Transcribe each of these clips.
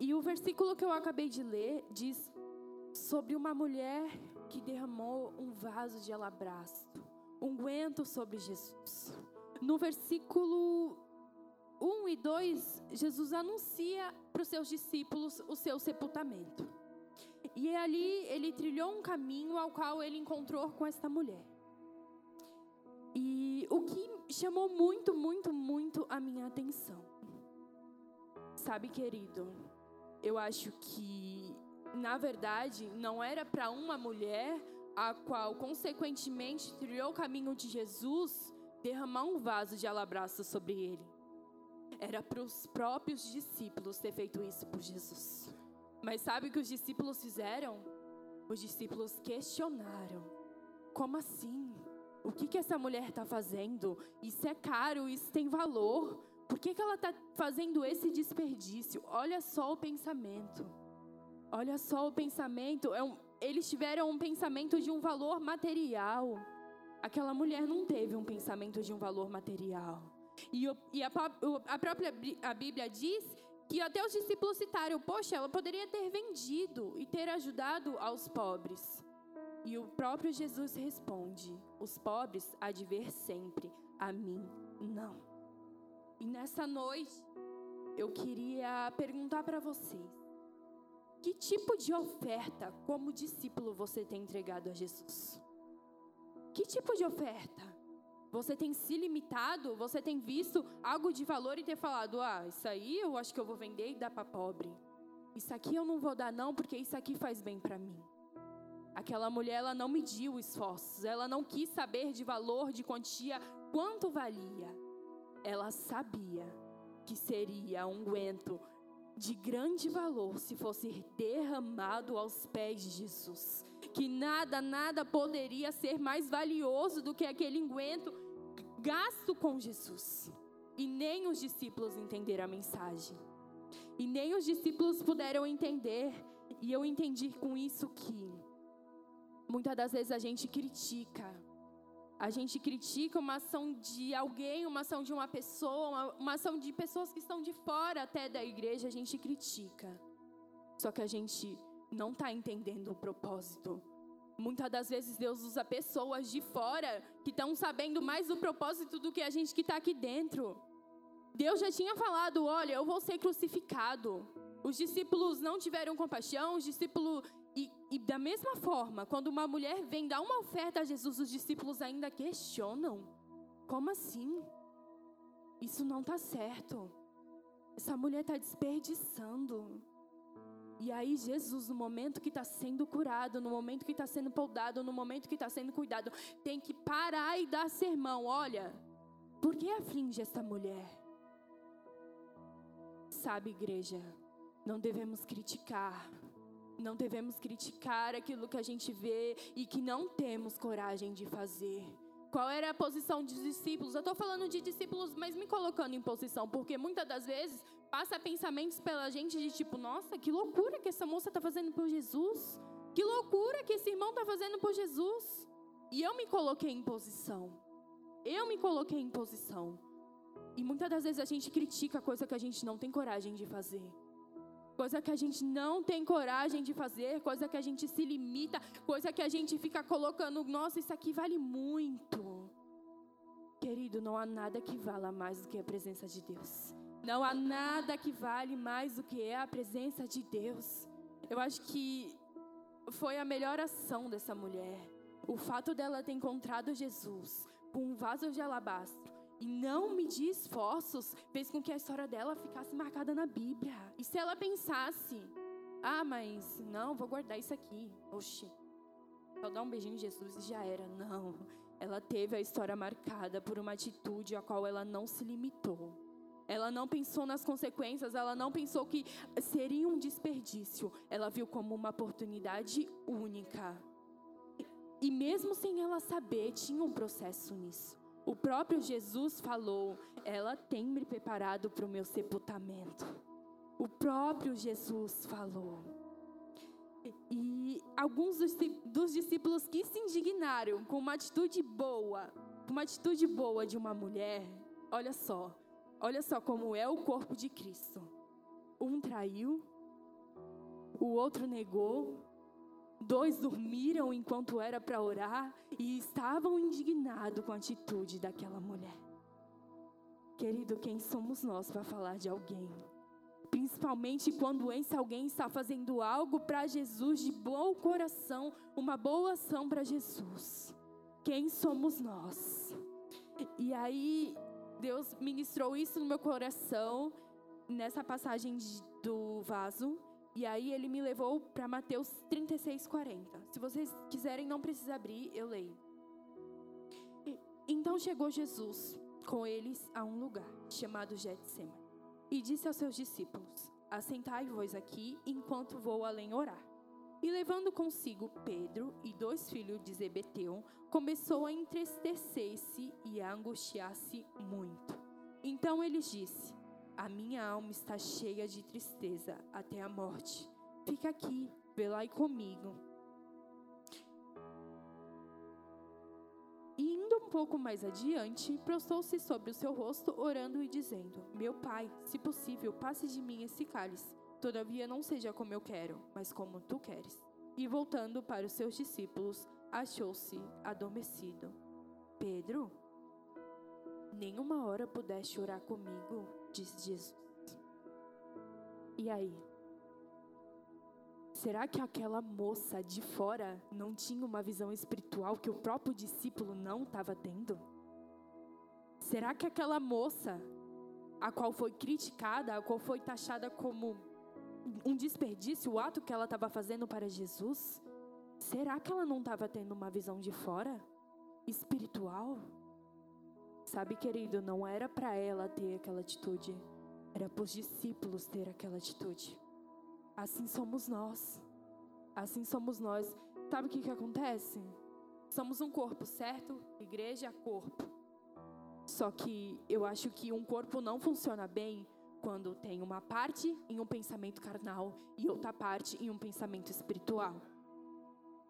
E o versículo que eu acabei de ler diz sobre uma mulher que derramou um vaso de alabastro, unguento sobre Jesus. No versículo 1 e 2, Jesus anuncia para os seus discípulos o seu sepultamento. E ali ele trilhou um caminho ao qual ele encontrou com esta mulher. E o que chamou muito, muito, muito a minha atenção. Sabe, querido, eu acho que, na verdade, não era para uma mulher a qual, consequentemente, trilhou o caminho de Jesus derramar um vaso de alabastro sobre ele. Era para os próprios discípulos ter feito isso por Jesus. Mas sabe o que os discípulos fizeram? Os discípulos questionaram: como assim? O que, que essa mulher está fazendo? Isso é caro, isso tem valor. Por que, que ela está fazendo esse desperdício? Olha só o pensamento. Olha só o pensamento. É um, eles tiveram um pensamento de um valor material. Aquela mulher não teve um pensamento de um valor material. E, e a, a, própria a Bíblia diz que até os discípulos citaram: Poxa, ela poderia ter vendido e ter ajudado aos pobres. E o próprio Jesus responde: Os pobres há de ver sempre, a mim não. E nessa noite, eu queria perguntar para vocês: que tipo de oferta, como discípulo, você tem entregado a Jesus? Que tipo de oferta? Você tem se limitado? Você tem visto algo de valor e ter falado: ah, isso aí eu acho que eu vou vender e dar para pobre. Isso aqui eu não vou dar, não, porque isso aqui faz bem para mim. Aquela mulher, ela não mediu esforços, ela não quis saber de valor, de quantia, quanto valia. Ela sabia que seria um unguento de grande valor se fosse derramado aos pés de Jesus. Que nada, nada poderia ser mais valioso do que aquele unguento gasto com Jesus. E nem os discípulos entenderam a mensagem. E nem os discípulos puderam entender. E eu entendi com isso que Muitas das vezes a gente critica. A gente critica uma ação de alguém, uma ação de uma pessoa, uma, uma ação de pessoas que estão de fora até da igreja, a gente critica. Só que a gente não está entendendo o propósito. Muitas das vezes Deus usa pessoas de fora que estão sabendo mais do propósito do que a gente que está aqui dentro. Deus já tinha falado: olha, eu vou ser crucificado. Os discípulos não tiveram compaixão, os discípulos e, e, da mesma forma, quando uma mulher vem dar uma oferta a Jesus, os discípulos ainda questionam: como assim? Isso não está certo. Essa mulher está desperdiçando. E aí, Jesus, no momento que está sendo curado, no momento que está sendo podado, no momento que está sendo cuidado, tem que parar e dar sermão. Olha, por que aflige essa mulher? Sabe, igreja, não devemos criticar não devemos criticar aquilo que a gente vê e que não temos coragem de fazer. Qual era a posição dos discípulos? Eu estou falando de discípulos, mas me colocando em posição, porque muitas das vezes passa pensamentos pela gente de tipo, nossa, que loucura que essa moça está fazendo por Jesus. Que loucura que esse irmão está fazendo por Jesus. E eu me coloquei em posição. Eu me coloquei em posição. E muitas das vezes a gente critica coisa que a gente não tem coragem de fazer coisa que a gente não tem coragem de fazer, coisa que a gente se limita, coisa que a gente fica colocando, nossa, isso aqui vale muito. Querido, não há nada que vala mais do que a presença de Deus. Não há nada que vale mais do que é a presença de Deus. Eu acho que foi a melhor ação dessa mulher. O fato dela ter encontrado Jesus com um vaso de alabastro e não medir esforços fez com que a história dela ficasse marcada na Bíblia. E se ela pensasse, ah, mas não, vou guardar isso aqui. Oxi, só dar um beijinho em Jesus e já era. Não. Ela teve a história marcada por uma atitude a qual ela não se limitou. Ela não pensou nas consequências, ela não pensou que seria um desperdício. Ela viu como uma oportunidade única. E mesmo sem ela saber, tinha um processo nisso. O próprio Jesus falou: Ela tem me preparado para o meu sepultamento. O próprio Jesus falou. E alguns dos discípulos que se indignaram com uma atitude boa, uma atitude boa de uma mulher, olha só, olha só como é o corpo de Cristo. Um traiu o outro negou. Dois dormiram enquanto era para orar e estavam indignados com a atitude daquela mulher. Querido, quem somos nós para falar de alguém? Principalmente quando esse alguém está fazendo algo para Jesus de bom coração, uma boa ação para Jesus. Quem somos nós? E aí, Deus ministrou isso no meu coração, nessa passagem do vaso. E aí ele me levou para Mateus 36, 40. Se vocês quiserem, não precisa abrir, eu leio. Então chegou Jesus com eles a um lugar chamado Getsemane e disse aos seus discípulos: Assentai-vos aqui enquanto vou além orar. E levando consigo Pedro e dois filhos de Zebeteu, começou a entristecer-se e a angustiar-se muito. Então ele disse: a minha alma está cheia de tristeza até a morte. Fica aqui, velai comigo. E indo um pouco mais adiante, prostou-se sobre o seu rosto, orando e dizendo: Meu pai, se possível, passe de mim esse cálice. Todavia não seja como eu quero, mas como tu queres. E voltando para os seus discípulos, achou-se adormecido. Pedro, nenhuma hora pudeste orar comigo disse Jesus. E aí? Será que aquela moça de fora não tinha uma visão espiritual que o próprio discípulo não estava tendo? Será que aquela moça, a qual foi criticada, a qual foi taxada como um desperdício, o ato que ela estava fazendo para Jesus, será que ela não estava tendo uma visão de fora? Espiritual? Sabe, querido, não era para ela ter aquela atitude, era para os discípulos ter aquela atitude. Assim somos nós. Assim somos nós. Sabe o que, que acontece? Somos um corpo, certo? Igreja, corpo. Só que eu acho que um corpo não funciona bem quando tem uma parte em um pensamento carnal e outra parte em um pensamento espiritual.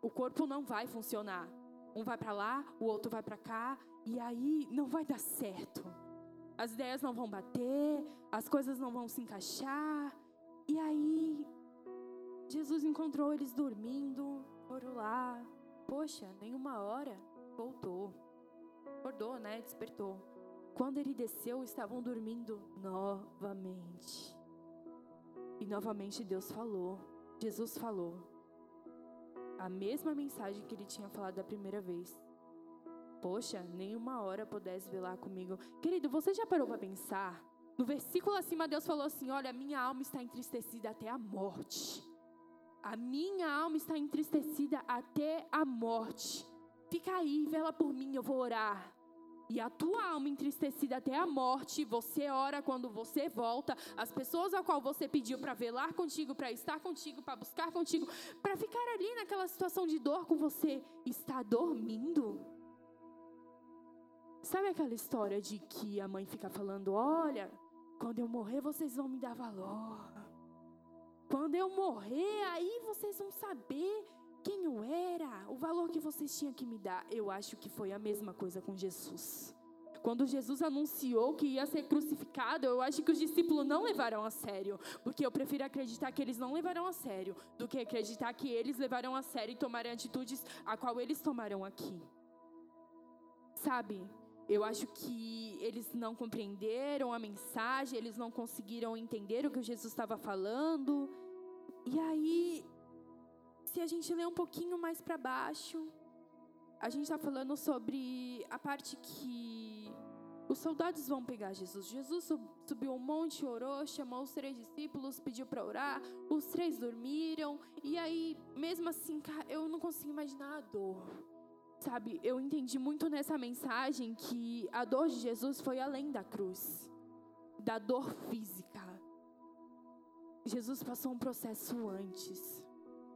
O corpo não vai funcionar. Um vai para lá, o outro vai para cá, e aí não vai dar certo. As ideias não vão bater, as coisas não vão se encaixar. E aí Jesus encontrou eles dormindo, foram lá. Poxa, nenhuma hora voltou. Acordou, né? Despertou. Quando ele desceu, estavam dormindo novamente. E novamente Deus falou. Jesus falou. A mesma mensagem que ele tinha falado da primeira vez. Poxa, nenhuma hora pudesse velar comigo. Querido, você já parou para pensar? No versículo acima, Deus falou assim: Olha, minha alma está entristecida até a morte. A minha alma está entristecida até a morte. Fica aí, vela por mim, eu vou orar. E a tua alma entristecida até a morte, você ora quando você volta. As pessoas a qual você pediu para velar contigo, para estar contigo, para buscar contigo, para ficar ali naquela situação de dor com você, está dormindo. Sabe aquela história de que a mãe fica falando: olha, quando eu morrer vocês vão me dar valor. Quando eu morrer, aí vocês vão saber quem eu era, o valor que vocês tinham que me dar. Eu acho que foi a mesma coisa com Jesus. Quando Jesus anunciou que ia ser crucificado, eu acho que os discípulos não levaram a sério, porque eu prefiro acreditar que eles não levaram a sério do que acreditar que eles levaram a sério e tomaram atitudes a qual eles tomaram aqui. Sabe? Eu acho que eles não compreenderam a mensagem, eles não conseguiram entender o que Jesus estava falando. E aí, se a gente ler um pouquinho mais para baixo, a gente está falando sobre a parte que os soldados vão pegar Jesus. Jesus subiu um monte, orou, chamou os três discípulos, pediu para orar. Os três dormiram. E aí, mesmo assim, eu não consigo imaginar a dor Sabe, eu entendi muito nessa mensagem que a dor de Jesus foi além da cruz, da dor física. Jesus passou um processo antes.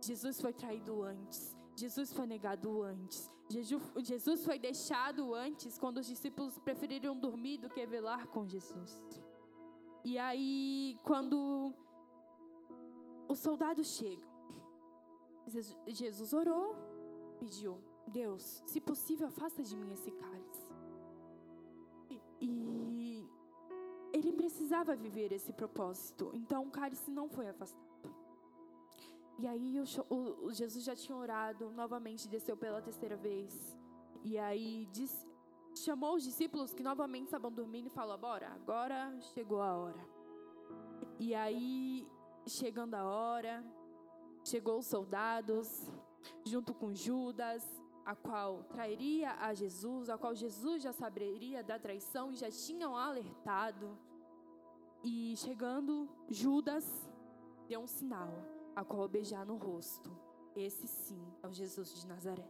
Jesus foi traído antes. Jesus foi negado antes. Jesus foi deixado antes quando os discípulos preferiram dormir do que velar com Jesus. E aí, quando os soldados chegam, Jesus orou, pediu Deus, se possível, afasta de mim esse cálice. E ele precisava viver esse propósito, então o cálice não foi afastado. E aí o, o, o Jesus já tinha orado, novamente desceu pela terceira vez. E aí disse, chamou os discípulos que novamente estavam dormindo e falou: Bora, agora chegou a hora. E aí, chegando a hora, chegou os soldados, junto com Judas, a qual trairia a Jesus, a qual Jesus já saberia da traição e já tinham alertado. E chegando, Judas deu um sinal, a qual beijar no rosto. Esse sim é o Jesus de Nazaré.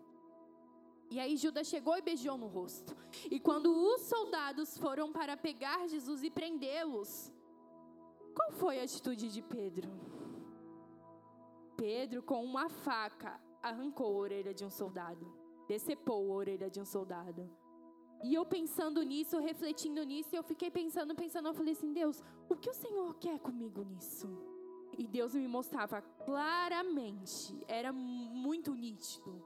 E aí Judas chegou e beijou no rosto. E quando os soldados foram para pegar Jesus e prendê-los, qual foi a atitude de Pedro? Pedro, com uma faca, arrancou a orelha de um soldado, decepou a orelha de um soldado. E eu pensando nisso, refletindo nisso, eu fiquei pensando, pensando, eu falei assim: Deus, o que o Senhor quer comigo nisso? E Deus me mostrava claramente, era muito nítido,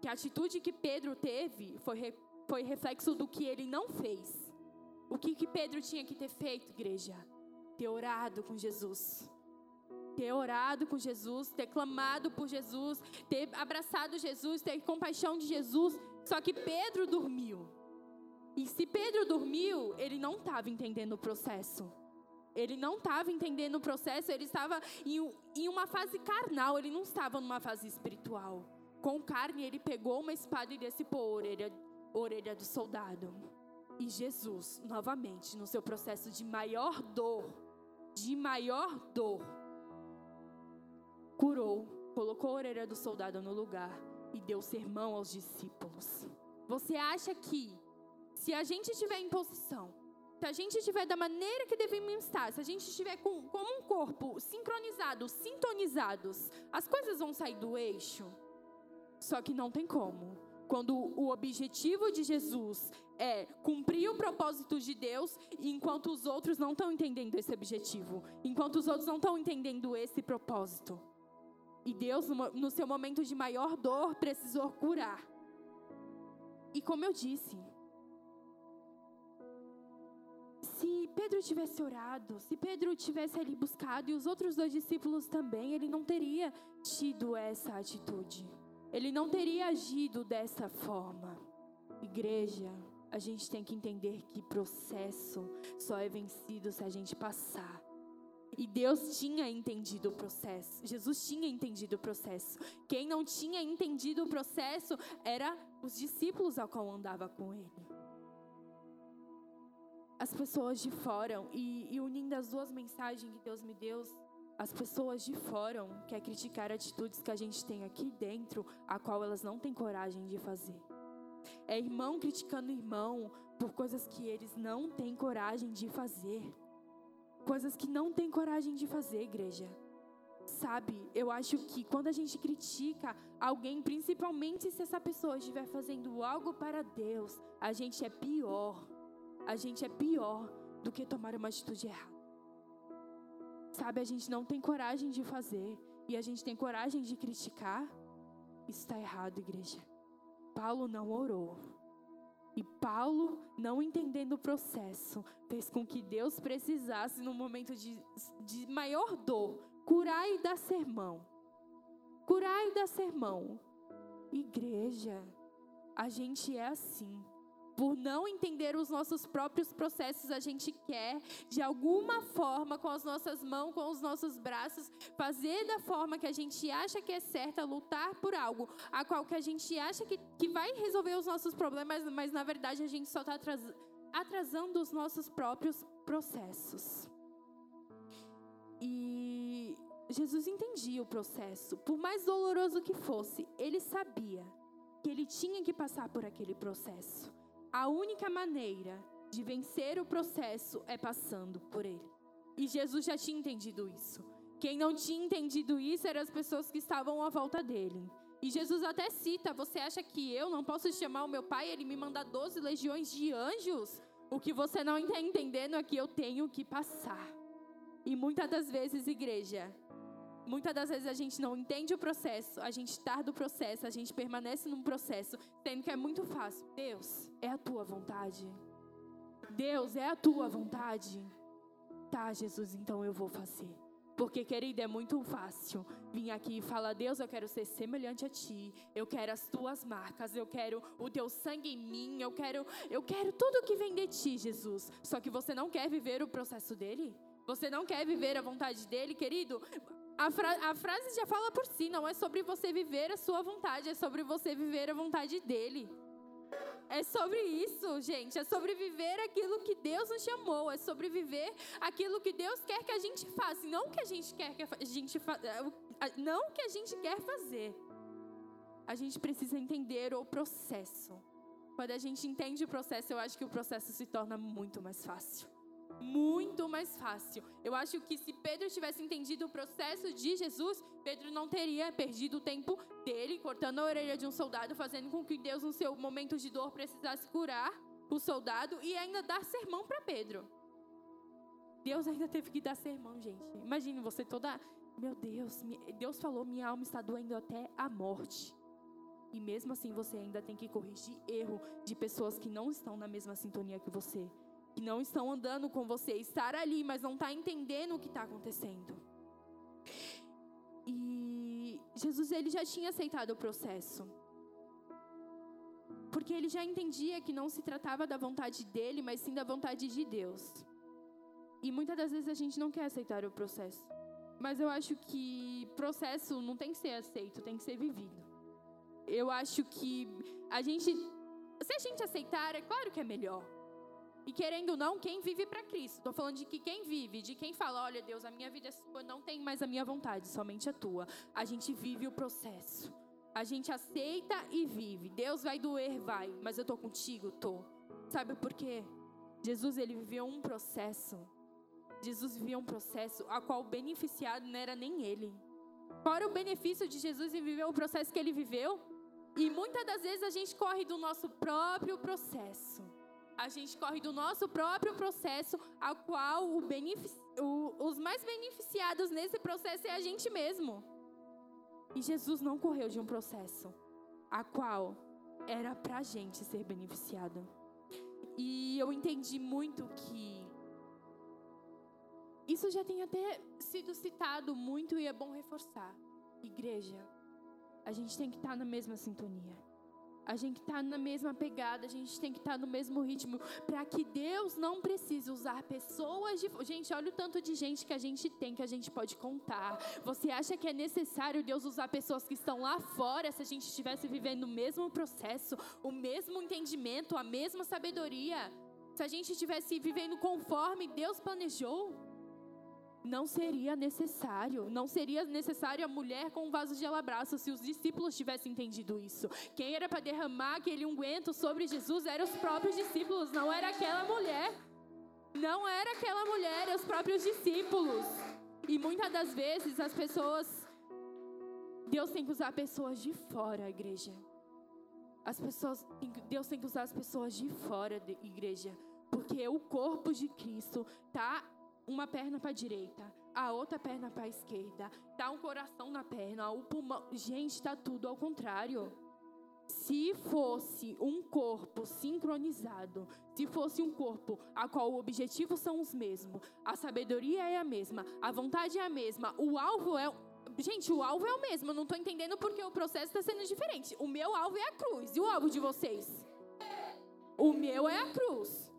que a atitude que Pedro teve foi, foi reflexo do que ele não fez. O que, que Pedro tinha que ter feito, igreja? Ter orado com Jesus. Ter orado com Jesus, ter clamado por Jesus, ter abraçado Jesus, ter compaixão de Jesus. Só que Pedro dormiu. E se Pedro dormiu, ele não estava entendendo o processo. Ele não estava entendendo o processo, ele estava em, em uma fase carnal, ele não estava numa fase espiritual. Com carne, ele pegou uma espada e decepou a orelha, a orelha do soldado. E Jesus, novamente, no seu processo de maior dor, de maior dor, curou, colocou a orelha do soldado no lugar e deu sermão aos discípulos. Você acha que se a gente estiver em posição, se a gente estiver da maneira que devemos estar, se a gente estiver com, como um corpo sincronizado, sintonizados, as coisas vão sair do eixo? Só que não tem como. Quando o objetivo de Jesus é cumprir o propósito de Deus, enquanto os outros não estão entendendo esse objetivo, enquanto os outros não estão entendendo esse propósito. E Deus, no seu momento de maior dor, precisou curar. E como eu disse, se Pedro tivesse orado, se Pedro tivesse ali buscado e os outros dois discípulos também, ele não teria tido essa atitude. Ele não teria agido dessa forma. Igreja, a gente tem que entender que processo só é vencido se a gente passar. E Deus tinha entendido o processo. Jesus tinha entendido o processo. Quem não tinha entendido o processo era os discípulos ao qual andava com ele as pessoas de fora, e, e unindo as duas mensagens que Deus me deu, as pessoas de fora quer criticar atitudes que a gente tem aqui dentro, a qual elas não têm coragem de fazer. É irmão criticando irmão por coisas que eles não têm coragem de fazer. Coisas que não têm coragem de fazer, igreja. Sabe, eu acho que quando a gente critica alguém, principalmente se essa pessoa estiver fazendo algo para Deus, a gente é pior a gente é pior do que tomar uma atitude errada. Sabe, a gente não tem coragem de fazer e a gente tem coragem de criticar. Está errado, igreja. Paulo não orou. E Paulo, não entendendo o processo, fez com que Deus precisasse, no momento de, de maior dor, curar e dar sermão. Curar e dar sermão. Igreja, a gente é assim. Por não entender os nossos próprios processos, a gente quer, de alguma forma, com as nossas mãos, com os nossos braços, fazer da forma que a gente acha que é certa, lutar por algo, a qual que a gente acha que, que vai resolver os nossos problemas, mas na verdade a gente só está atrasando os nossos próprios processos. E Jesus entendia o processo, por mais doloroso que fosse, ele sabia que ele tinha que passar por aquele processo. A única maneira de vencer o processo é passando por ele. E Jesus já tinha entendido isso. Quem não tinha entendido isso eram as pessoas que estavam à volta dele. E Jesus até cita: Você acha que eu não posso chamar o meu pai? Ele me manda 12 legiões de anjos? O que você não está entendendo é que eu tenho que passar. E muitas das vezes, igreja, Muitas das vezes a gente não entende o processo, a gente tarda o processo, a gente permanece num processo, sendo que é muito fácil. Deus, é a tua vontade. Deus, é a tua vontade. Tá, Jesus, então eu vou fazer. Porque, querida, é muito fácil vir aqui e falar: Deus, eu quero ser semelhante a ti, eu quero as tuas marcas, eu quero o teu sangue em mim, eu quero, eu quero tudo que vem de ti, Jesus. Só que você não quer viver o processo dele? Você não quer viver a vontade dele, querido? A, fra a frase já fala por si, não é sobre você viver a sua vontade, é sobre você viver a vontade dele. É sobre isso, gente. É sobre viver aquilo que Deus nos chamou. É sobre viver aquilo que Deus quer que a gente faça. Não que a gente quer que a gente fa... não que a gente quer fazer. A gente precisa entender o processo. Quando a gente entende o processo, eu acho que o processo se torna muito mais fácil muito mais fácil. Eu acho que se Pedro tivesse entendido o processo de Jesus, Pedro não teria perdido o tempo dele cortando a orelha de um soldado, fazendo com que Deus, no seu momento de dor, precisasse curar o soldado e ainda dar sermão para Pedro. Deus ainda teve que dar sermão, gente. Imagine você toda. Meu Deus, Deus falou: minha alma está doendo até a morte. E mesmo assim você ainda tem que corrigir erro de pessoas que não estão na mesma sintonia que você que não estão andando com você, estar ali, mas não está entendendo o que está acontecendo. E Jesus ele já tinha aceitado o processo. Porque ele já entendia que não se tratava da vontade dele, mas sim da vontade de Deus. E muitas das vezes a gente não quer aceitar o processo. Mas eu acho que processo não tem que ser aceito, tem que ser vivido. Eu acho que a gente, se a gente aceitar, é claro que é melhor. E querendo ou não, quem vive para Cristo. Estou falando de que quem vive, de quem fala, olha Deus, a minha vida é sua, não tem mais a minha vontade, somente a tua. A gente vive o processo. A gente aceita e vive. Deus vai doer, vai, mas eu tô contigo, tô. Sabe por quê? Jesus ele viveu um processo. Jesus vivia um processo a qual o beneficiado não era nem ele. Era o benefício de Jesus em viver o processo que ele viveu? E muitas das vezes a gente corre do nosso próprio processo. A gente corre do nosso próprio processo, a qual o o, os mais beneficiados nesse processo é a gente mesmo. E Jesus não correu de um processo, a qual era para a gente ser beneficiado. E eu entendi muito que isso já tem até sido citado muito e é bom reforçar. Igreja, a gente tem que estar na mesma sintonia. A gente está na mesma pegada, a gente tem que estar tá no mesmo ritmo, para que Deus não precise usar pessoas de. Gente, olha o tanto de gente que a gente tem, que a gente pode contar. Você acha que é necessário Deus usar pessoas que estão lá fora, se a gente estivesse vivendo o mesmo processo, o mesmo entendimento, a mesma sabedoria? Se a gente estivesse vivendo conforme Deus planejou? Não seria necessário, não seria necessário a mulher com um vaso de alabastro se os discípulos tivessem entendido isso. Quem era para derramar aquele unguento sobre Jesus eram os próprios discípulos, não era aquela mulher. Não era aquela mulher, eram os próprios discípulos. E muitas das vezes as pessoas Deus tem que usar pessoas de fora, igreja. As pessoas, Deus tem que usar as pessoas de fora igreja, porque o corpo de Cristo tá uma perna para a direita, a outra perna para a esquerda, dá um coração na perna, o pulmão. Gente, está tudo ao contrário. Se fosse um corpo sincronizado, se fosse um corpo a qual o objetivo são os mesmos, a sabedoria é a mesma, a vontade é a mesma, o alvo é. Gente, o alvo é o mesmo. Eu não estou entendendo porque o processo está sendo diferente. O meu alvo é a cruz. E o alvo de vocês? O meu é a cruz.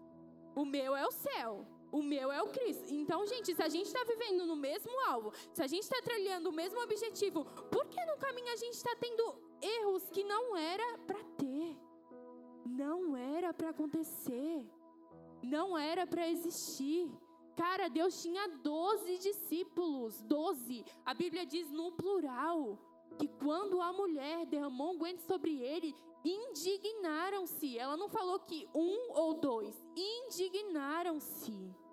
O meu é o céu. O meu é o Cristo. Então, gente, se a gente está vivendo no mesmo alvo, se a gente está trilhando o mesmo objetivo, por que no caminho a gente está tendo erros que não era para ter? Não era para acontecer. Não era para existir. Cara, Deus tinha 12 discípulos. 12. A Bíblia diz no plural que quando a mulher derramou um guento sobre ele, indignaram-se. Ela não falou que um ou dois, indignaram-se.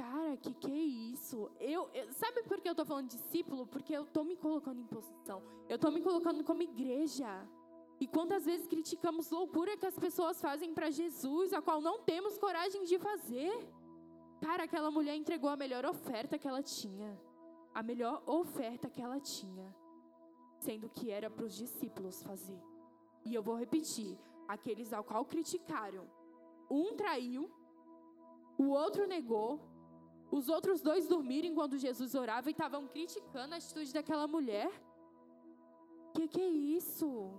Cara, que que é isso? Eu, eu, sabe por que eu tô falando discípulo? Porque eu tô me colocando em posição. Eu tô me colocando como igreja. E quantas vezes criticamos loucura que as pessoas fazem para Jesus, a qual não temos coragem de fazer? Cara, aquela mulher entregou a melhor oferta que ela tinha. A melhor oferta que ela tinha. Sendo que era para os discípulos fazer. E eu vou repetir: aqueles ao qual criticaram. Um traiu, o outro negou, Os outros dois dormiram enquanto Jesus orava e estavam criticando a atitude daquela mulher. Que que é isso?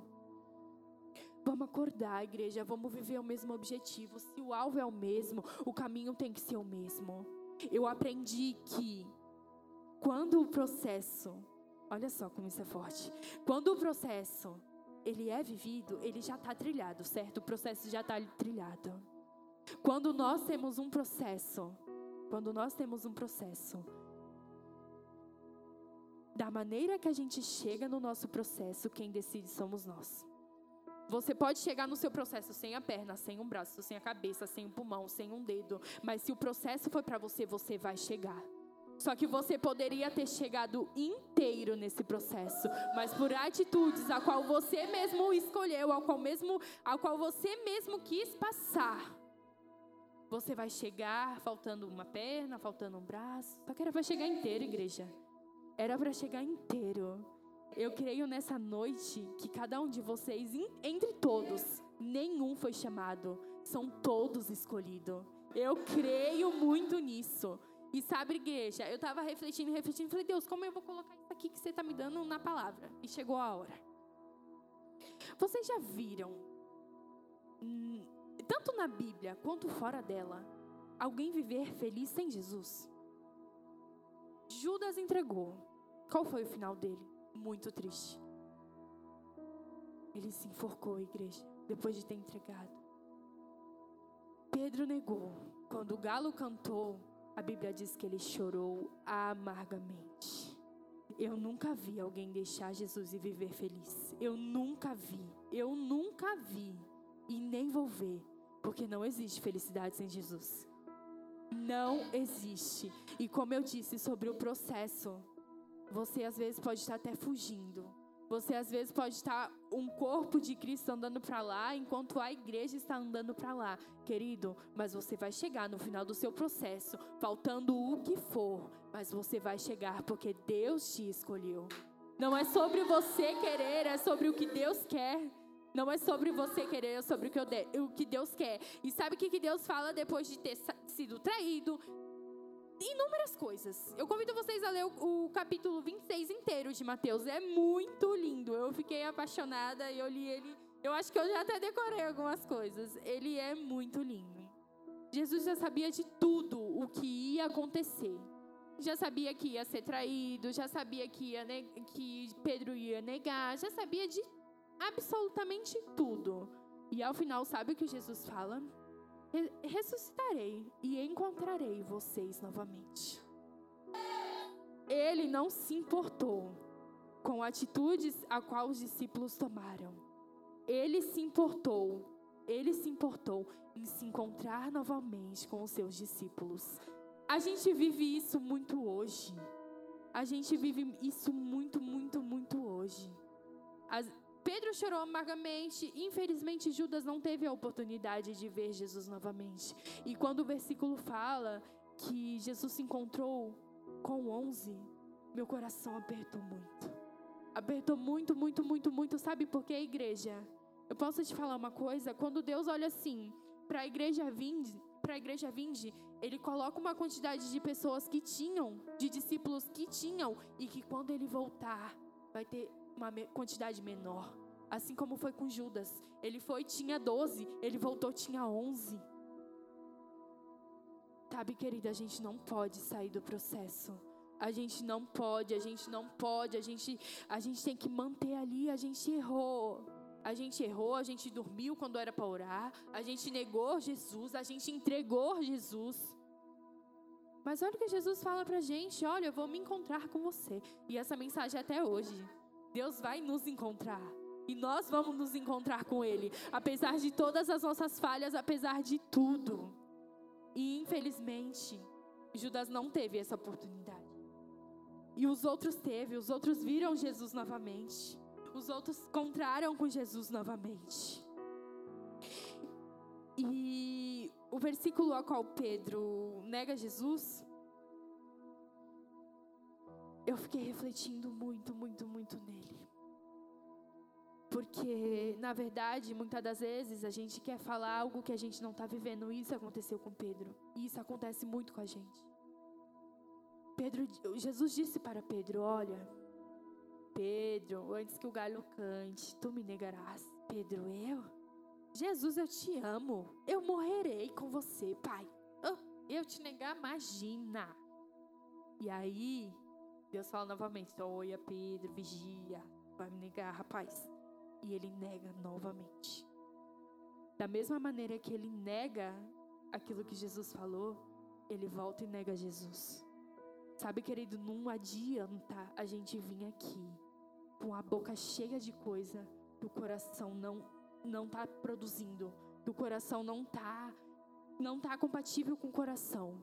Vamos acordar, igreja, vamos viver o mesmo objetivo. Se o alvo é o mesmo, o caminho tem que ser o mesmo. Eu aprendi que quando o processo, olha só como isso é forte. Quando o processo ele é vivido, ele já está trilhado, certo? O processo já está trilhado. Quando nós temos um processo, quando nós temos um processo, da maneira que a gente chega no nosso processo, quem decide somos nós. Você pode chegar no seu processo sem a perna, sem um braço, sem a cabeça, sem um pulmão, sem um dedo, mas se o processo foi para você, você vai chegar. Só que você poderia ter chegado inteiro nesse processo, mas por atitudes a qual você mesmo escolheu, ao qual mesmo, ao qual você mesmo quis passar, você vai chegar faltando uma perna, faltando um braço. Só que era para chegar inteiro, igreja. Era para chegar inteiro. Eu creio nessa noite que cada um de vocês, entre todos, nenhum foi chamado, são todos escolhidos. Eu creio muito nisso. E sabe, igreja, eu estava refletindo, refletindo, falei, Deus, como eu vou colocar isso aqui que você está me dando na palavra? E chegou a hora. Vocês já viram, hum, tanto na Bíblia quanto fora dela, alguém viver feliz sem Jesus? Judas entregou. Qual foi o final dele? muito triste. Ele se enforcou, igreja, depois de ter entregado. Pedro negou. Quando o galo cantou, a Bíblia diz que ele chorou amargamente. Eu nunca vi alguém deixar Jesus e viver feliz. Eu nunca vi. Eu nunca vi. E nem vou ver. Porque não existe felicidade sem Jesus. Não existe. E como eu disse sobre o processo, você às vezes pode estar até fugindo. Você às vezes pode estar um corpo de Cristo andando para lá, enquanto a igreja está andando para lá, querido. Mas você vai chegar no final do seu processo, faltando o que for, mas você vai chegar porque Deus te escolheu. Não é sobre você querer, é sobre o que Deus quer. Não é sobre você querer, é sobre o que Deus quer. E sabe o que Deus fala depois de ter sido traído, inúmeras coisas. Eu convido vocês a ler o, o, capítulo 26 inteiro de Mateus. É muito lindo. Eu fiquei apaixonada e eu li ele. Eu acho que eu já até decorei algumas coisas. Ele é muito lindo. Jesus já sabia de tudo o que ia acontecer. Já sabia que ia ser traído, já sabia que, ia que Pedro ia negar, já sabia de absolutamente tudo. E ao final, sabe o que Jesus fala? ressuscitarei e encontrarei vocês novamente. Ele não se importou com atitudes a qual os discípulos tomaram. Ele se importou, ele se importou em se encontrar novamente com os seus discípulos. A gente vive isso muito hoje. A gente vive isso muito, muito, muito hoje. As, Pedro chorou amargamente. Infelizmente, Judas não teve a oportunidade de ver Jesus novamente. E quando o versículo fala que Jesus se encontrou com onze, meu coração apertou muito. Apertou muito, muito, muito, muito. Sabe por quê, igreja? Eu posso te falar uma coisa? Quando Deus olha assim para a igreja vinde, para a igreja vinde, ele coloca uma quantidade de pessoas que tinham, de discípulos que tinham, e que quando ele voltar, vai ter uma quantidade menor. Assim como foi com Judas. Ele foi, tinha 12, ele voltou, tinha 11. Sabe, querida, a gente não pode sair do processo. A gente não pode, a gente não pode, a gente, a gente tem que manter ali, a gente errou. A gente errou, a gente dormiu quando era para orar, a gente negou Jesus, a gente entregou Jesus. Mas olha o que Jesus fala pra gente: olha, eu vou me encontrar com você. E essa mensagem é até hoje. Deus vai nos encontrar. E nós vamos nos encontrar com Ele, apesar de todas as nossas falhas, apesar de tudo. E infelizmente, Judas não teve essa oportunidade. E os outros teve, os outros viram Jesus novamente. Os outros encontraram com Jesus novamente. E o versículo ao qual Pedro nega Jesus eu fiquei refletindo muito, muito, muito nele. Porque, na verdade, muitas das vezes a gente quer falar algo que a gente não está vivendo. Isso aconteceu com Pedro. E isso acontece muito com a gente. Pedro, Jesus disse para Pedro: Olha, Pedro, antes que o galho cante, tu me negarás. Pedro, eu? Jesus, eu te amo. Eu morrerei com você, pai. Eu, eu te negar, imagina. E aí, Deus fala novamente: Olha, Pedro, vigia. Vai me negar, rapaz. E ele nega novamente. Da mesma maneira que ele nega aquilo que Jesus falou, ele volta e nega Jesus. Sabe, querido, não adianta a gente vir aqui com a boca cheia de coisa que o coração não não tá produzindo, que o coração não tá não tá compatível com o coração.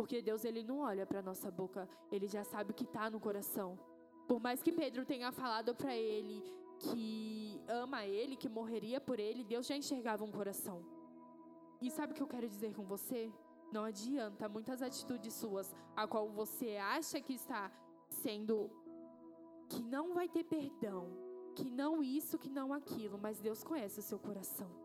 Porque Deus ele não olha para nossa boca, ele já sabe o que está no coração. Por mais que Pedro tenha falado para ele que ama ele, que morreria por ele, Deus já enxergava um coração. E sabe o que eu quero dizer com você? Não adianta muitas atitudes suas, a qual você acha que está sendo que não vai ter perdão, que não isso, que não aquilo, mas Deus conhece o seu coração.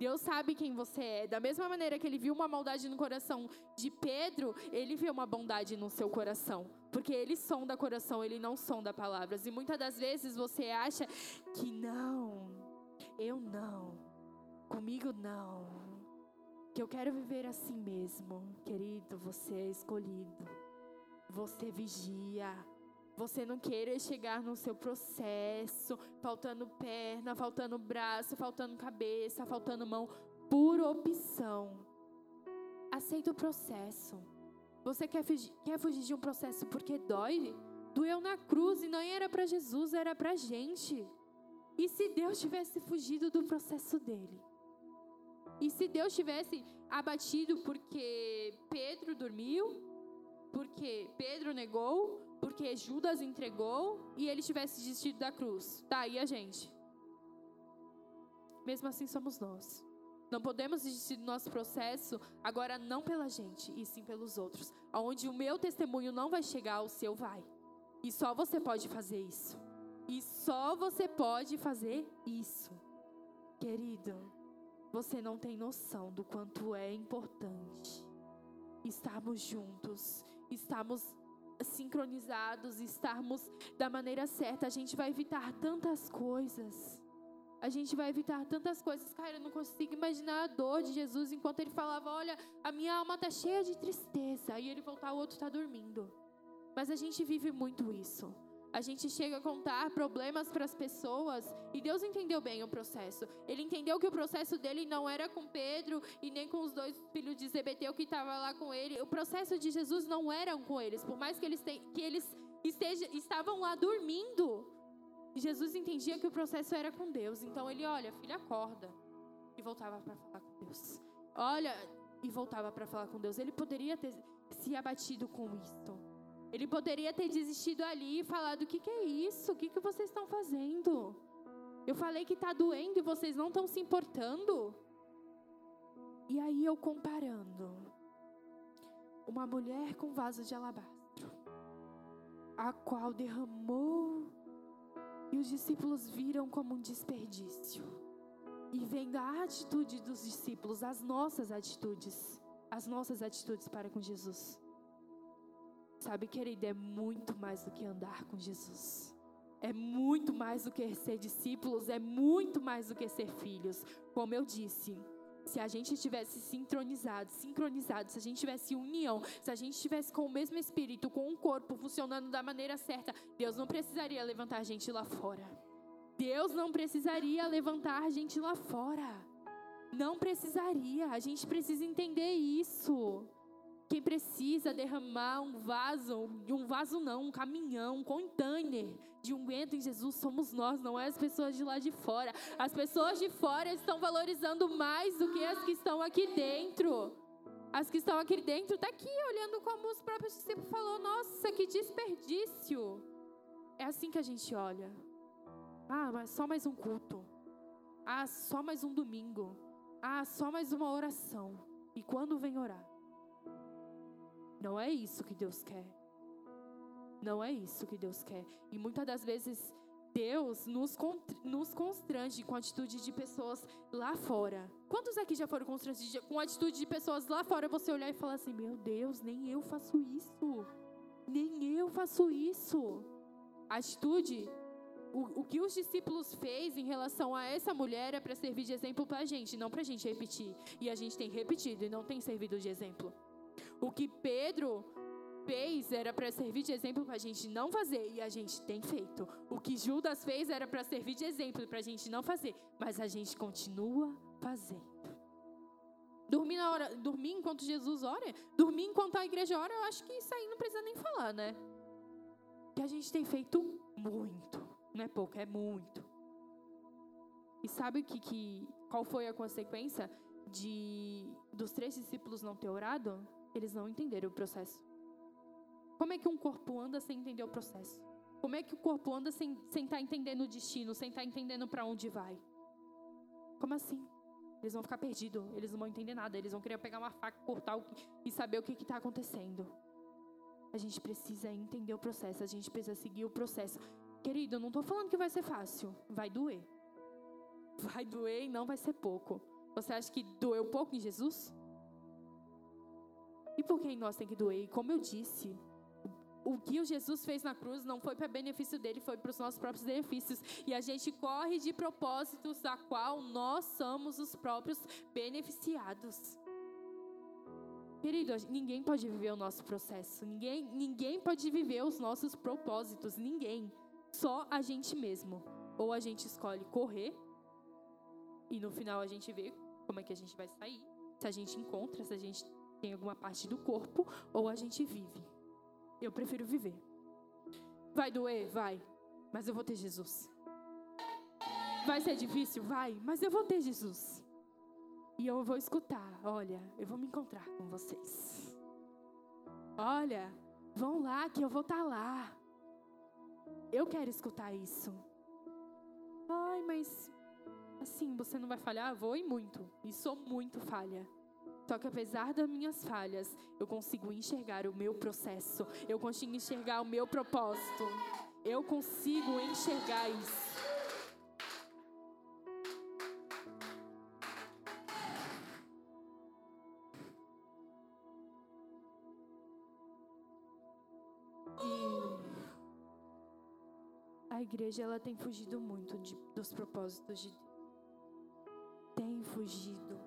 Deus sabe quem você é. Da mesma maneira que ele viu uma maldade no coração de Pedro, ele viu uma bondade no seu coração. Porque ele sonda coração, ele não sonda palavras. E muitas das vezes você acha que não, eu não, comigo não. Que eu quero viver assim mesmo. Querido, você é escolhido. Você vigia. Você não queira chegar no seu processo, faltando perna, faltando braço, faltando cabeça, faltando mão, por opção. Aceita o processo. Você quer fugir, quer fugir de um processo porque dói? Doeu na cruz e não era para Jesus, era para gente. E se Deus tivesse fugido do processo dele? E se Deus tivesse abatido porque Pedro dormiu? Porque Pedro negou? Porque Judas entregou e ele tivesse desistido da cruz? Tá, e a gente? Mesmo assim somos nós. Não podemos desistir do nosso processo, agora não pela gente, e sim pelos outros. Onde o meu testemunho não vai chegar, o seu vai. E só você pode fazer isso. E só você pode fazer isso. Querido, você não tem noção do quanto é importante estarmos juntos, estarmos sincronizados, estarmos da maneira certa. A gente vai evitar tantas coisas a gente vai evitar tantas coisas. Cara, eu não consigo imaginar a dor de Jesus enquanto ele falava: Olha, a minha alma está cheia de tristeza. E ele voltar, o outro está dormindo. Mas a gente vive muito isso. A gente chega a contar problemas para as pessoas e Deus entendeu bem o processo. Ele entendeu que o processo dele não era com Pedro e nem com os dois filhos de Zebedeu que estavam lá com ele. O processo de Jesus não era com eles, por mais que eles, te, que eles esteja, estavam lá dormindo. Jesus entendia que o processo era com Deus. Então ele, olha, filha, acorda. E voltava para falar com Deus. Olha, e voltava para falar com Deus. Ele poderia ter se abatido com isso. Ele poderia ter desistido ali e falado: O que, que é isso? O que, que vocês estão fazendo? Eu falei que está doendo e vocês não estão se importando. E aí eu comparando uma mulher com vaso de alabastro, a qual derramou e os discípulos viram como um desperdício. E vendo a atitude dos discípulos, as nossas atitudes, as nossas atitudes para com Jesus. Sabe, querida, é muito mais do que andar com Jesus. É muito mais do que ser discípulos, é muito mais do que ser filhos. Como eu disse, se a gente tivesse sincronizado, sincronizado, se a gente tivesse união, se a gente tivesse com o mesmo espírito, com um corpo funcionando da maneira certa, Deus não precisaria levantar a gente lá fora. Deus não precisaria levantar a gente lá fora. Não precisaria. A gente precisa entender isso. Quem precisa derramar um vaso, um vaso não, um caminhão, um container de unguento em Jesus somos nós, não é as pessoas de lá de fora. As pessoas de fora estão valorizando mais do que as que estão aqui dentro. As que estão aqui dentro tá aqui olhando como os próprios discípulos falou, nossa, que desperdício. É assim que a gente olha. Ah, mas só mais um culto. Ah, só mais um domingo. Ah, só mais uma oração. E quando vem orar? Não é isso que Deus quer. Não é isso que Deus quer. E muitas das vezes Deus nos, nos constrange com a atitude de pessoas lá fora. Quantos aqui já foram constrangidos com a atitude de pessoas lá fora? Você olhar e falar assim: Meu Deus, nem eu faço isso. Nem eu faço isso. A atitude, o, o que os discípulos fez em relação a essa mulher é para servir de exemplo para a gente, não para a gente repetir. E a gente tem repetido e não tem servido de exemplo. O que Pedro fez era para servir de exemplo para a gente não fazer e a gente tem feito. O que Judas fez era para servir de exemplo para a gente não fazer, mas a gente continua fazendo. Dormir, na hora, dormir enquanto Jesus ora, dormir enquanto a igreja ora, eu acho que isso aí não precisa nem falar, né? Que a gente tem feito muito, não é pouco, é muito. E sabe que, que qual foi a consequência de dos três discípulos não ter orado? Eles não entenderam o processo. Como é que um corpo anda sem entender o processo? Como é que o corpo anda sem estar tá entendendo o destino, sem estar tá entendendo para onde vai? Como assim? Eles vão ficar perdidos, eles não vão entender nada, eles vão querer pegar uma faca, cortar o, e saber o que está acontecendo. A gente precisa entender o processo, a gente precisa seguir o processo. Querido, eu não estou falando que vai ser fácil, vai doer. Vai doer e não vai ser pouco. Você acha que doeu pouco em Jesus? E por que em nós tem que doer? E como eu disse, o que o Jesus fez na cruz não foi para benefício dele, foi para os nossos próprios benefícios. E a gente corre de propósitos da qual nós somos os próprios beneficiados. Querido, ninguém pode viver o nosso processo. Ninguém, ninguém pode viver os nossos propósitos. Ninguém. Só a gente mesmo. Ou a gente escolhe correr e no final a gente vê como é que a gente vai sair. Se a gente encontra, se a gente tem alguma parte do corpo, ou a gente vive. Eu prefiro viver. Vai doer? Vai. Mas eu vou ter Jesus. Vai ser difícil? Vai. Mas eu vou ter Jesus. E eu vou escutar. Olha, eu vou me encontrar com vocês. Olha, vão lá que eu vou estar tá lá. Eu quero escutar isso. Ai, mas assim, você não vai falhar? Vou e muito. E sou muito falha. Só que apesar das minhas falhas, eu consigo enxergar o meu processo. Eu consigo enxergar o meu propósito. Eu consigo enxergar isso. a igreja ela tem fugido muito de, dos propósitos de Deus. Tem fugido.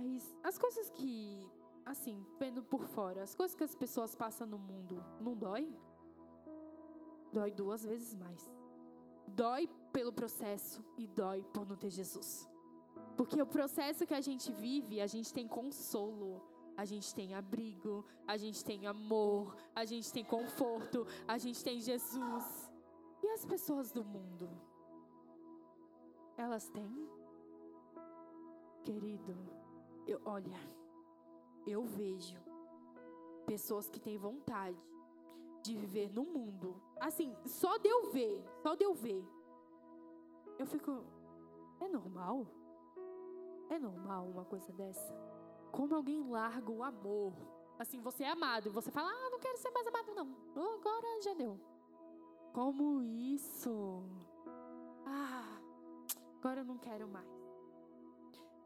Mas as coisas que, assim, vendo por fora, as coisas que as pessoas passam no mundo, não dói? Dói duas vezes mais. Dói pelo processo e dói por não ter Jesus. Porque o processo que a gente vive, a gente tem consolo, a gente tem abrigo, a gente tem amor, a gente tem conforto, a gente tem Jesus. E as pessoas do mundo? Elas têm? Querido, eu, olha, eu vejo pessoas que têm vontade de viver no mundo. Assim, só de eu ver, só de eu ver. Eu fico, é normal? É normal uma coisa dessa? Como alguém larga o amor? Assim, você é amado e você fala, ah, não quero ser mais amado, não. Agora já deu. Como isso? Ah, agora eu não quero mais.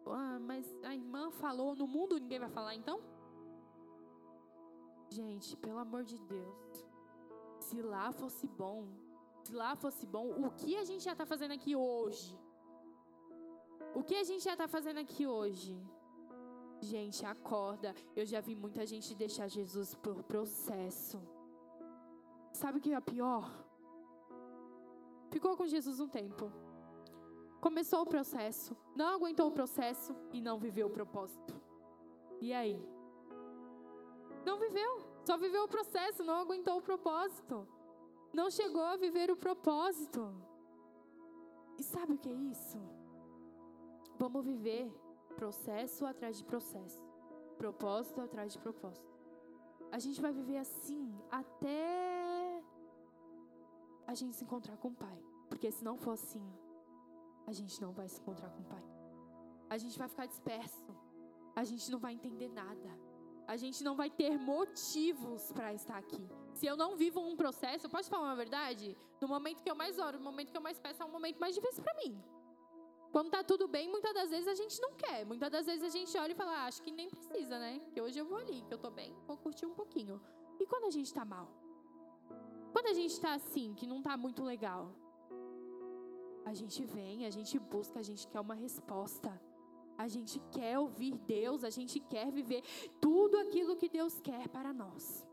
Ah, mas a irmã falou, no mundo ninguém vai falar então? Gente, pelo amor de Deus. Se lá fosse bom, se lá fosse bom, o que a gente já está fazendo aqui hoje? O que a gente já está fazendo aqui hoje? Gente, acorda. Eu já vi muita gente deixar Jesus por processo. Sabe o que é pior? Ficou com Jesus um tempo começou o processo, não aguentou o processo e não viveu o propósito. E aí? Não viveu, só viveu o processo, não aguentou o propósito. Não chegou a viver o propósito. E sabe o que é isso? Vamos viver processo atrás de processo, propósito atrás de propósito. A gente vai viver assim até a gente se encontrar com o Pai. Porque se não for assim, a gente não vai se encontrar com o Pai. A gente vai ficar disperso. A gente não vai entender nada. A gente não vai ter motivos para estar aqui. Se eu não vivo um processo, eu posso falar uma verdade? No momento que eu mais oro, no momento que eu mais peço, é o momento mais difícil para mim. Quando tá tudo bem, muitas das vezes a gente não quer. Muitas das vezes a gente olha e fala, ah, acho que nem precisa, né? Que hoje eu vou ali, que eu tô bem, vou curtir um pouquinho. E quando a gente tá mal? Quando a gente tá assim, que não tá muito legal? A gente vem, a gente busca, a gente quer uma resposta. A gente quer ouvir Deus, a gente quer viver tudo aquilo que Deus quer para nós.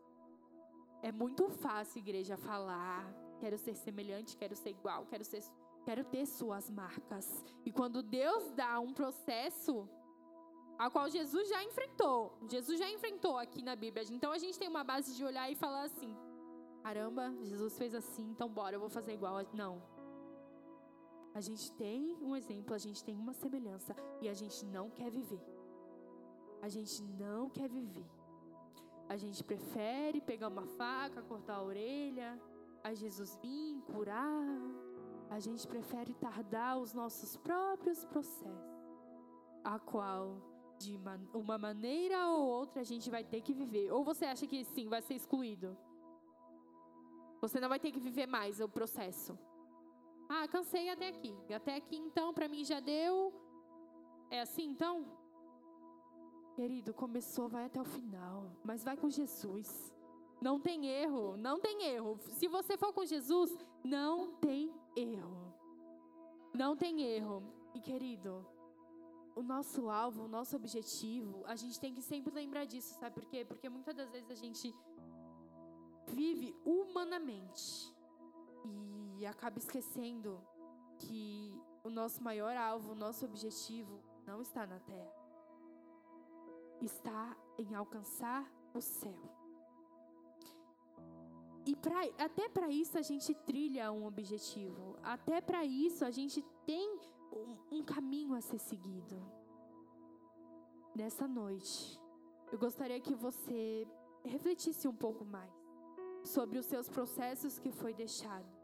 É muito fácil, igreja, falar: quero ser semelhante, quero ser igual, quero, ser, quero ter suas marcas. E quando Deus dá um processo, a qual Jesus já enfrentou, Jesus já enfrentou aqui na Bíblia. Então a gente tem uma base de olhar e falar assim: caramba, Jesus fez assim, então bora, eu vou fazer igual. Não. A gente tem um exemplo, a gente tem uma semelhança e a gente não quer viver. A gente não quer viver. A gente prefere pegar uma faca, cortar a orelha, a Jesus vir curar. A gente prefere tardar os nossos próprios processos, a qual de uma maneira ou outra a gente vai ter que viver. Ou você acha que sim, vai ser excluído? Você não vai ter que viver mais o processo. Ah, cansei até aqui. Até aqui então, para mim já deu. É assim então? Querido, começou, vai até o final. Mas vai com Jesus. Não tem erro, não tem erro. Se você for com Jesus, não tem erro. Não tem erro. E querido, o nosso alvo, o nosso objetivo, a gente tem que sempre lembrar disso, sabe por quê? Porque muitas das vezes a gente vive humanamente e acaba esquecendo que o nosso maior alvo, o nosso objetivo não está na terra. Está em alcançar o céu. E pra, até para isso a gente trilha um objetivo. Até para isso a gente tem um, um caminho a ser seguido. Nessa noite, eu gostaria que você refletisse um pouco mais sobre os seus processos que foi deixado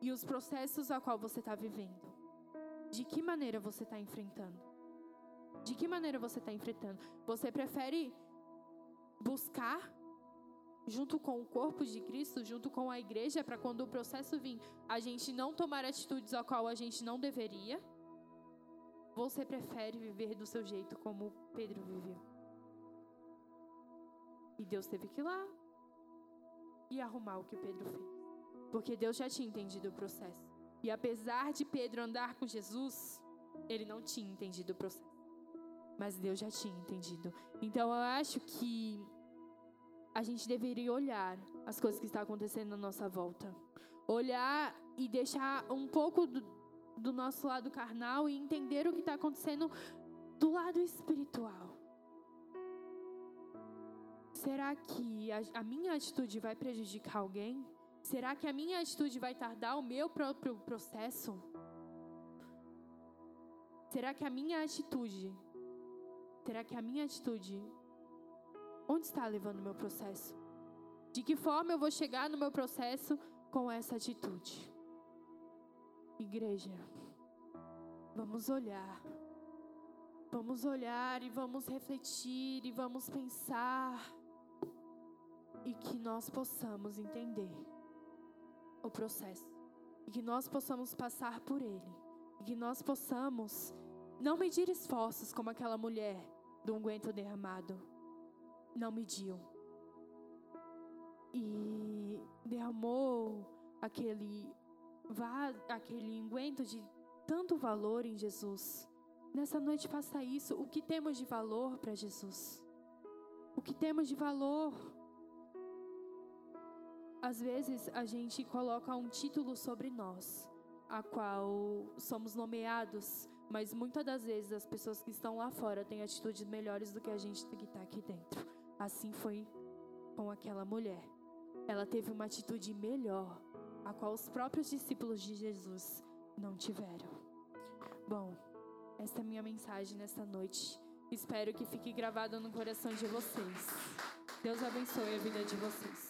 e os processos a qual você está vivendo. De que maneira você está enfrentando? De que maneira você está enfrentando? Você prefere buscar junto com o corpo de Cristo, junto com a igreja, para quando o processo vir, a gente não tomar atitudes a qual a gente não deveria? Você prefere viver do seu jeito como Pedro viveu? E Deus teve que ir lá e arrumar o que Pedro fez. Porque Deus já tinha entendido o processo. E apesar de Pedro andar com Jesus, ele não tinha entendido o processo. Mas Deus já tinha entendido. Então eu acho que a gente deveria olhar as coisas que estão acontecendo na nossa volta. Olhar e deixar um pouco do, do nosso lado carnal e entender o que está acontecendo do lado espiritual. Será que a, a minha atitude vai prejudicar alguém? Será que a minha atitude vai tardar o meu próprio processo? Será que a minha atitude, será que a minha atitude, onde está levando o meu processo? De que forma eu vou chegar no meu processo com essa atitude? Igreja, vamos olhar, vamos olhar e vamos refletir e vamos pensar e que nós possamos entender o processo. E que nós possamos passar por ele. E que nós possamos não medir esforços como aquela mulher do unguento derramado. Não mediu. E derramou aquele, aquele unguento de tanto valor em Jesus. Nessa noite faça isso. O que temos de valor para Jesus? O que temos de valor? Às vezes a gente coloca um título sobre nós, a qual somos nomeados, mas muitas das vezes as pessoas que estão lá fora têm atitudes melhores do que a gente que está aqui dentro. Assim foi com aquela mulher. Ela teve uma atitude melhor, a qual os próprios discípulos de Jesus não tiveram. Bom, esta é a minha mensagem nesta noite. Espero que fique gravado no coração de vocês. Deus abençoe a vida de vocês.